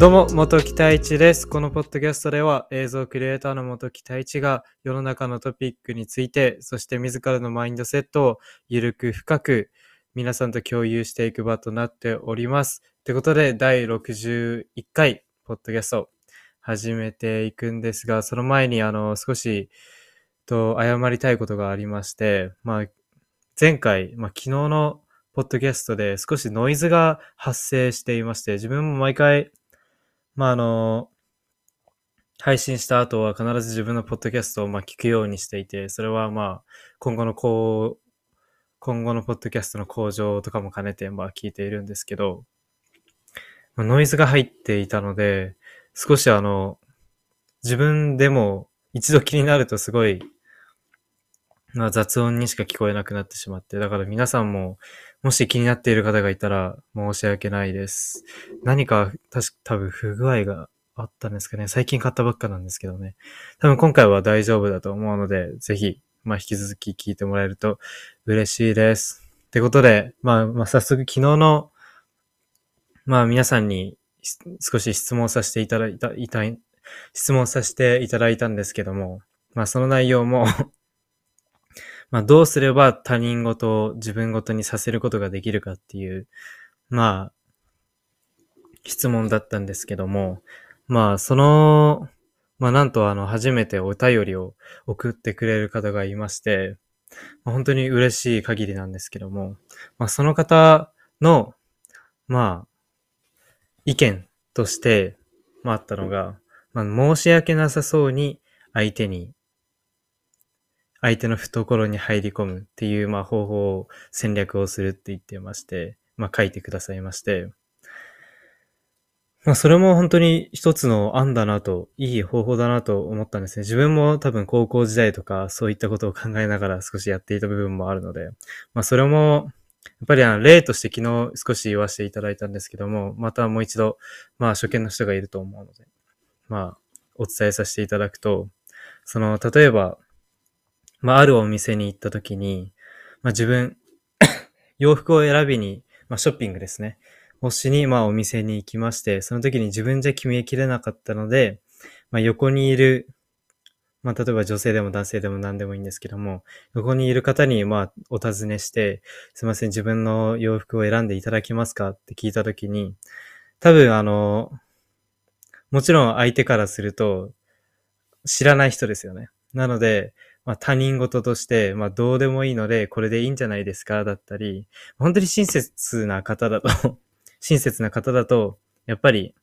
どうも、元木太一です。このポッドキャストでは映像クリエイターの元木太一が世の中のトピックについて、そして自らのマインドセットをゆるく深く皆さんと共有していく場となっております。ということで、第61回ポッドキャスト始めていくんですが、その前にあの少しと謝りたいことがありまして、まあ、前回、まあ、昨日のポッドキャストで少しノイズが発生していまして、自分も毎回、まあ、あの、配信した後は必ず自分のポッドキャストをまあ聞くようにしていて、それはまあ、今後のこう、今後のポッドキャストの向上とかも兼ねてまあ聞いているんですけど、ノイズが入っていたので、少しあの、自分でも一度気になるとすごい、まあ雑音にしか聞こえなくなってしまって、だから皆さんも、もし気になっている方がいたら申し訳ないです。何か、たし、多分不具合があったんですかね。最近買ったばっかなんですけどね。多分今回は大丈夫だと思うので、ぜひ、まあ引き続き聞いてもらえると嬉しいです。ってことで、まあ、まあ早速昨日の、まあ皆さんに少し質問させていただいた、いたい、質問させていただいたんですけども、まあその内容もまあどうすれば他人事を自分事にさせることができるかっていう、まあ、質問だったんですけども、まあその、まあなんとあの初めてお便りを送ってくれる方がいまして、まあ本当に嬉しい限りなんですけども、まあその方の、まあ、意見として、まああったのが、まあ申し訳なさそうに相手に相手の懐に入り込むっていう、まあ、方法を戦略をするって言ってまして、まあ、書いてくださいまして、まあ、それも本当に一つの案だなと、いい方法だなと思ったんですね。自分も多分高校時代とかそういったことを考えながら少しやっていた部分もあるので、まあ、それも、やっぱりあの例として昨日少し言わせていただいたんですけども、またもう一度、まあ初見の人がいると思うので、まあお伝えさせていただくと、その、例えば、まあ、あるお店に行った時に、まあ、自分、洋服を選びに、まあ、ショッピングですね。をしに、まあ、お店に行きまして、その時に自分じゃ決めきれなかったので、まあ、横にいる、まあ、例えば女性でも男性でも何でもいいんですけども、横にいる方に、まあ、お尋ねして、すいません、自分の洋服を選んでいただけますかって聞いた時に、多分、あの、もちろん相手からすると、知らない人ですよね。なので、まあ、他人事として、まあ、どうでもいいので、これでいいんじゃないですか？だったり、本当に親切な方だと、親切な方だと、やっぱり、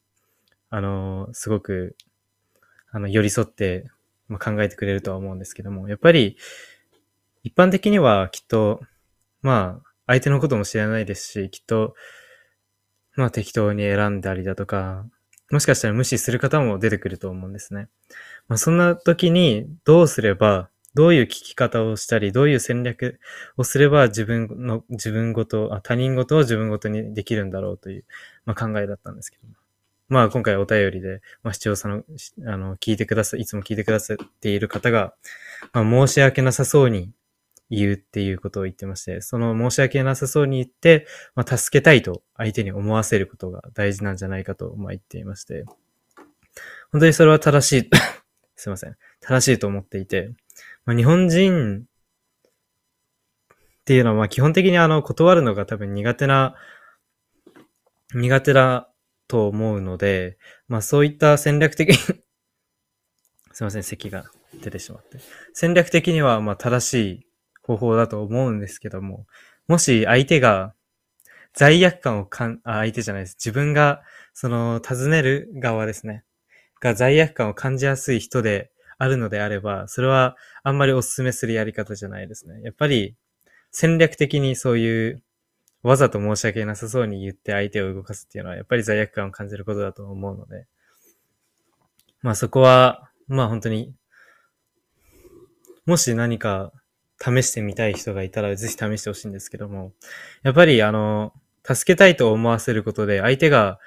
あのすごく、あの、寄り添って、まあ、考えてくれるとは思うんですけども、やっぱり、一般的にはきっと、まあ、相手のことも知らないですし、きっと、まあ、適当に選んだりだとか、もしかしたら無視する方も出てくると思うんですね。まあ、そんな時にどうすれば、どういう聞き方をしたり、どういう戦略をすれば自分の、自分ごと、あ他人ごとを自分ごとにできるんだろうという、まあ、考えだったんですけども。まあ今回お便りで、まあ視聴者の、あの、聞いてください、いつも聞いてくださっている方が、まあ申し訳なさそうに言うっていうことを言ってまして、その申し訳なさそうに言って、まあ助けたいと相手に思わせることが大事なんじゃないかと、まあ言っていまして、本当にそれは正しい、すいません。正しいと思っていて、まあ、日本人っていうのは、まあ基本的にあの、断るのが多分苦手な、苦手だと思うので、まあそういった戦略的に すいません、咳が出てしまって。戦略的にはまあ正しい方法だと思うんですけども、もし相手が罪悪感をかん、あ、相手じゃないです。自分が、その、尋ねる側ですね。が罪悪感を感じやすい人であるのであれば、それはあんまりお勧めするやり方じゃないですね。やっぱり戦略的にそういうわざと申し訳なさそうに言って相手を動かすっていうのはやっぱり罪悪感を感じることだと思うので、まあそこは、まあ本当に、もし何か試してみたい人がいたらぜひ試してほしいんですけども、やっぱりあの、助けたいと思わせることで相手が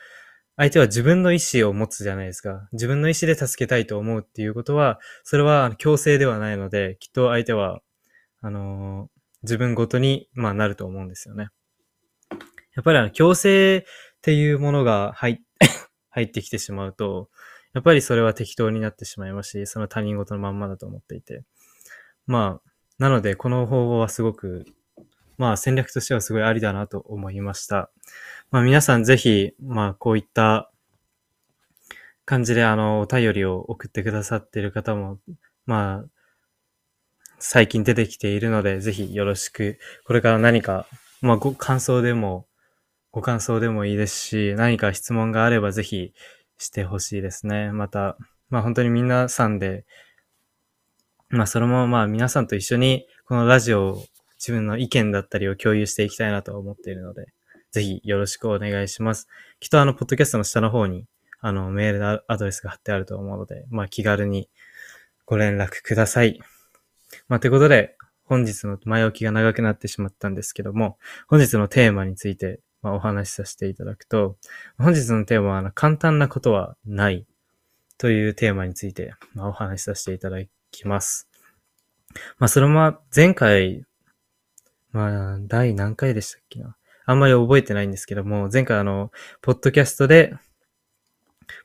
相手は自分の意思を持つじゃないですか。自分の意思で助けたいと思うっていうことは、それは強制ではないので、きっと相手は、あのー自分ごとに、まあ、なると思うんですよね。やっぱりあの、強制っていうものが入っ 入ってきてしまうと、やっぱりそれは適当になってしまいますし、その他人事のまんまだと思っていて。まあ、なので、この方法はすごく、まあ戦略としてはすごいありだなと思いました。まあ皆さんぜひ、まあこういった感じであの、お便りを送ってくださっている方も、まあ、最近出てきているので、ぜひよろしく、これから何か、まあご感想でも、ご感想でもいいですし、何か質問があればぜひしてほしいですね。また、まあ本当に皆さんで、まあそのままあ皆さんと一緒にこのラジオを自分の意見だったりを共有していきたいなと思っているので、ぜひよろしくお願いします。きっとあの、ポッドキャストの下の方に、あの、メールアドレスが貼ってあると思うので、まあ気軽にご連絡ください。まあということで、本日の前置きが長くなってしまったんですけども、本日のテーマについて、まあ、お話しさせていただくと、本日のテーマはあの簡単なことはないというテーマについて、まあ、お話しさせていただきます。まあ、それも前回、まあ、第何回でしたっけな？あんまり覚えてないんですけども、前回あの、ポッドキャストで、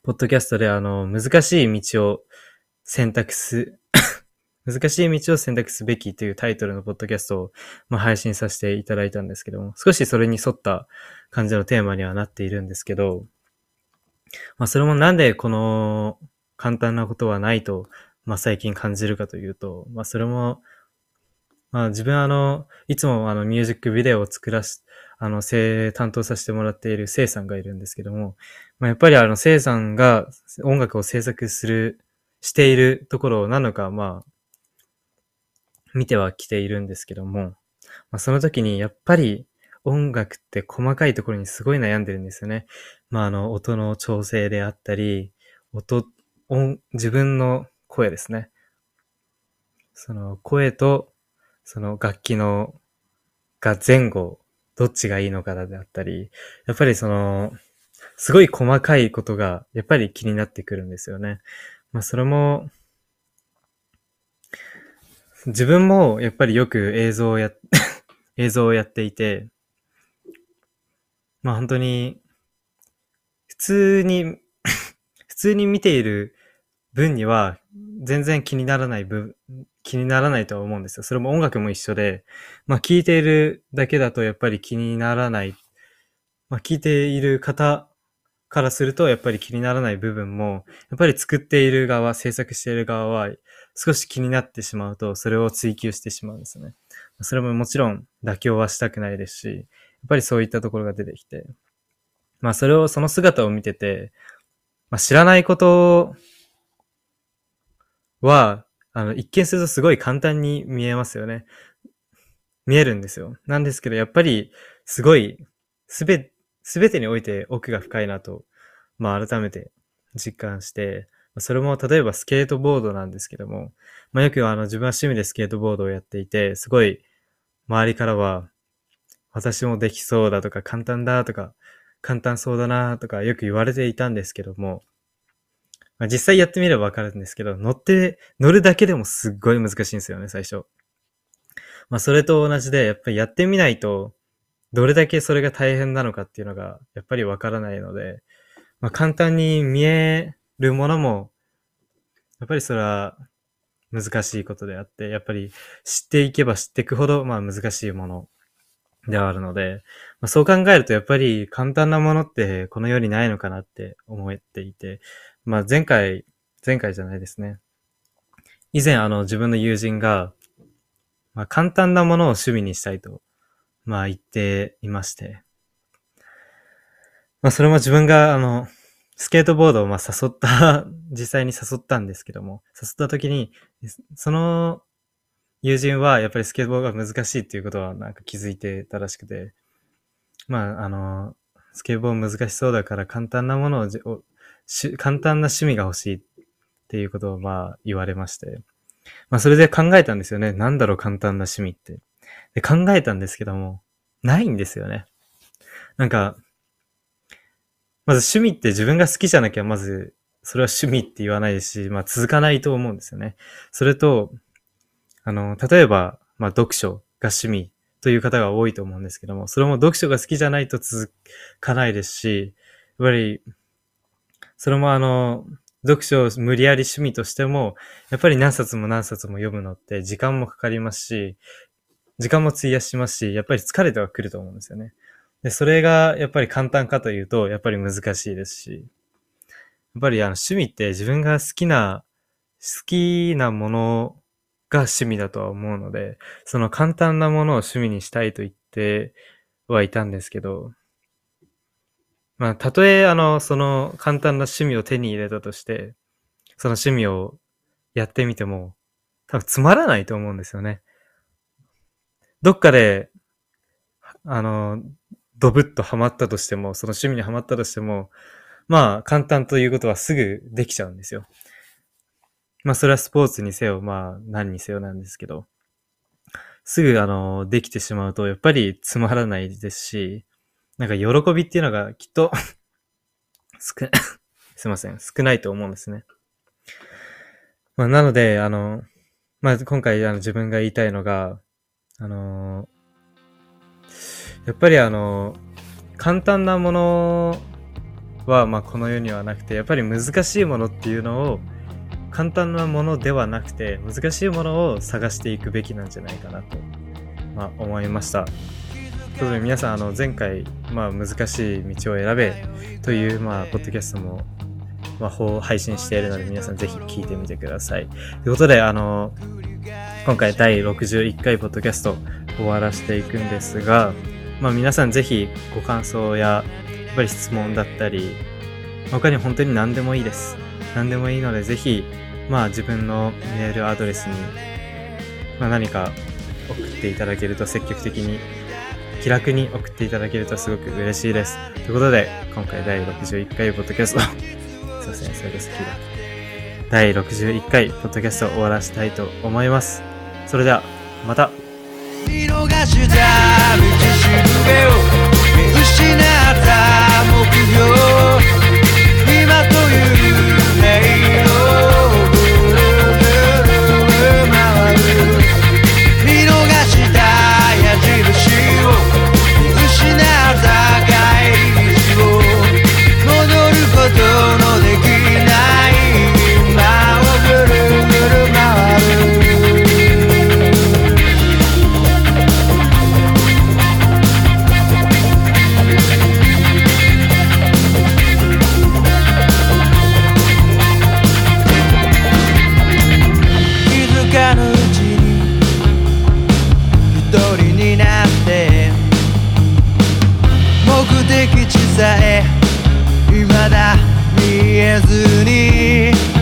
ポッドキャストであの、難しい道を選択す、難しい道を選択すべきというタイトルのポッドキャストを、まあ、配信させていただいたんですけども、少しそれに沿った感じのテーマにはなっているんですけど、まあ、それもなんでこの簡単なことはないとまあ最近感じるかというと、まあそれも、まあ自分あの、いつもあのミュージックビデオを作らし、あの、せ担当させてもらっているせいさんがいるんですけども、まあやっぱりあの、せいさんが音楽を制作する、しているところなのか、まあ、見てはきているんですけども、まあその時にやっぱり音楽って細かいところにすごい悩んでるんですよね。まああの、音の調整であったり、音、音、自分の声ですね。その声と、その楽器の、が前後、どっちがいいのかであったり、やっぱりその、すごい細かいことが、やっぱり気になってくるんですよね。まあそれも、自分もやっぱりよく映像をや、映像をやっていて、まあ本当に、普通に 普通に見ている分には全然気にならない分、気にならないとは思うんですよ。それも音楽も一緒で、まあ聴いているだけだとやっぱり気にならない。まあ聴いている方からするとやっぱり気にならない部分も、やっぱり作っている側、制作している側は少し気になってしまうと、それを追求してしまうんですね。それももちろん妥協はしたくないですし、やっぱりそういったところが出てきて、まあそれを、その姿を見てて、まあ知らないことは、あの、一見するとすごい簡単に見えますよね。見えるんですよ。なんですけど、やっぱり、すごい、すべ、すべてにおいて奥が深いなと、まあ改めて実感して、それも例えばスケートボードなんですけども、まあよくあの自分は趣味でスケートボードをやっていて、すごい周りからは、私もできそうだとか簡単だとか、簡単そうだなとかよく言われていたんですけども、まあ、実際やってみればわかるんですけど、乗って、乗るだけでもすっごい難しいんですよね、最初。まあ、それと同じで、やっぱりやってみないと、どれだけそれが大変なのかっていうのが、やっぱりわからないので、まあ、簡単に見えるものも、やっぱりそれは難しいことであって、やっぱり知っていけば知っていくほど、まあ難しいものではあるので、まあ、そう考えるとやっぱり簡単なものってこの世にないのかなって思っていて、まあ前回、前回じゃないですね。以前あの自分の友人が、まあ簡単なものを趣味にしたいと、まあ言っていまして。まあそれも自分があの、スケートボードをまあ誘った、実際に誘ったんですけども、誘った時に、その友人はやっぱりスケートボードが難しいっていうことはなんか気づいてたらしくて、まああの、スケボー難しそうだから簡単なものをし簡単な趣味が欲しいっていうことをまあ言われまして。まあそれで考えたんですよね。なんだろう簡単な趣味って。で考えたんですけども、ないんですよね。なんか、まず趣味って自分が好きじゃなきゃまずそれは趣味って言わないですし、まあ続かないと思うんですよね。それと、あの、例えば、まあ読書が趣味という方が多いと思うんですけども、それも読書が好きじゃないと続かないですし、やっぱりそれもあの、読書を無理やり趣味としても、やっぱり何冊も何冊も読むのって時間もかかりますし、時間も費やしますし、やっぱり疲れてはくると思うんですよね。で、それがやっぱり簡単かというと、やっぱり難しいですし、やっぱりあの趣味って自分が好きな、好きなものが趣味だとは思うので、その簡単なものを趣味にしたいと言ってはいたんですけど、まあ、たとえあの、その簡単な趣味を手に入れたとして、その趣味をやってみても、多分つまらないと思うんですよね。どっかで、あの、ドブッとハマったとしても、その趣味にハマったとしても、まあ、簡単ということはすぐできちゃうんですよ。まあ、それはスポーツにせよ、まあ、何にせよなんですけど、すぐ、あの、できてしまうと、やっぱりつまらないですし、なんか喜びっていうのがきっと少、すいません、少ないと思うんですね。まあ、なので、あの、まあ、今回あの自分が言いたいのが、あのやっぱりあの、簡単なものは、まあ、この世にはなくて、やっぱり難しいものっていうのを、簡単なものではなくて、難しいものを探していくべきなんじゃないかなと、まあ、思いました。ということで皆さん、あの、前回、まあ、難しい道を選べという、まあ、ポッドキャストも、まあ、配信しているので、皆さんぜひ聞いてみてください。ということで、あの、今回第61回ポッドキャスト終わらせていくんですが、まあ、皆さんぜひご感想や、やっぱり質問だったり、他に本当に何でもいいです。何でもいいので、ぜひまあ自分のメールアドレスに、まあ、何か送っていただけると積極的に気楽に送っていただけるとすごく嬉しいです。ということで、今回第61回ポッドキャスト すいません、それが好きだ。第61回ポッドキャストを終わらせたいと思います。それでは、また見逃した道しるべを見失敷地さえ未だ見えずに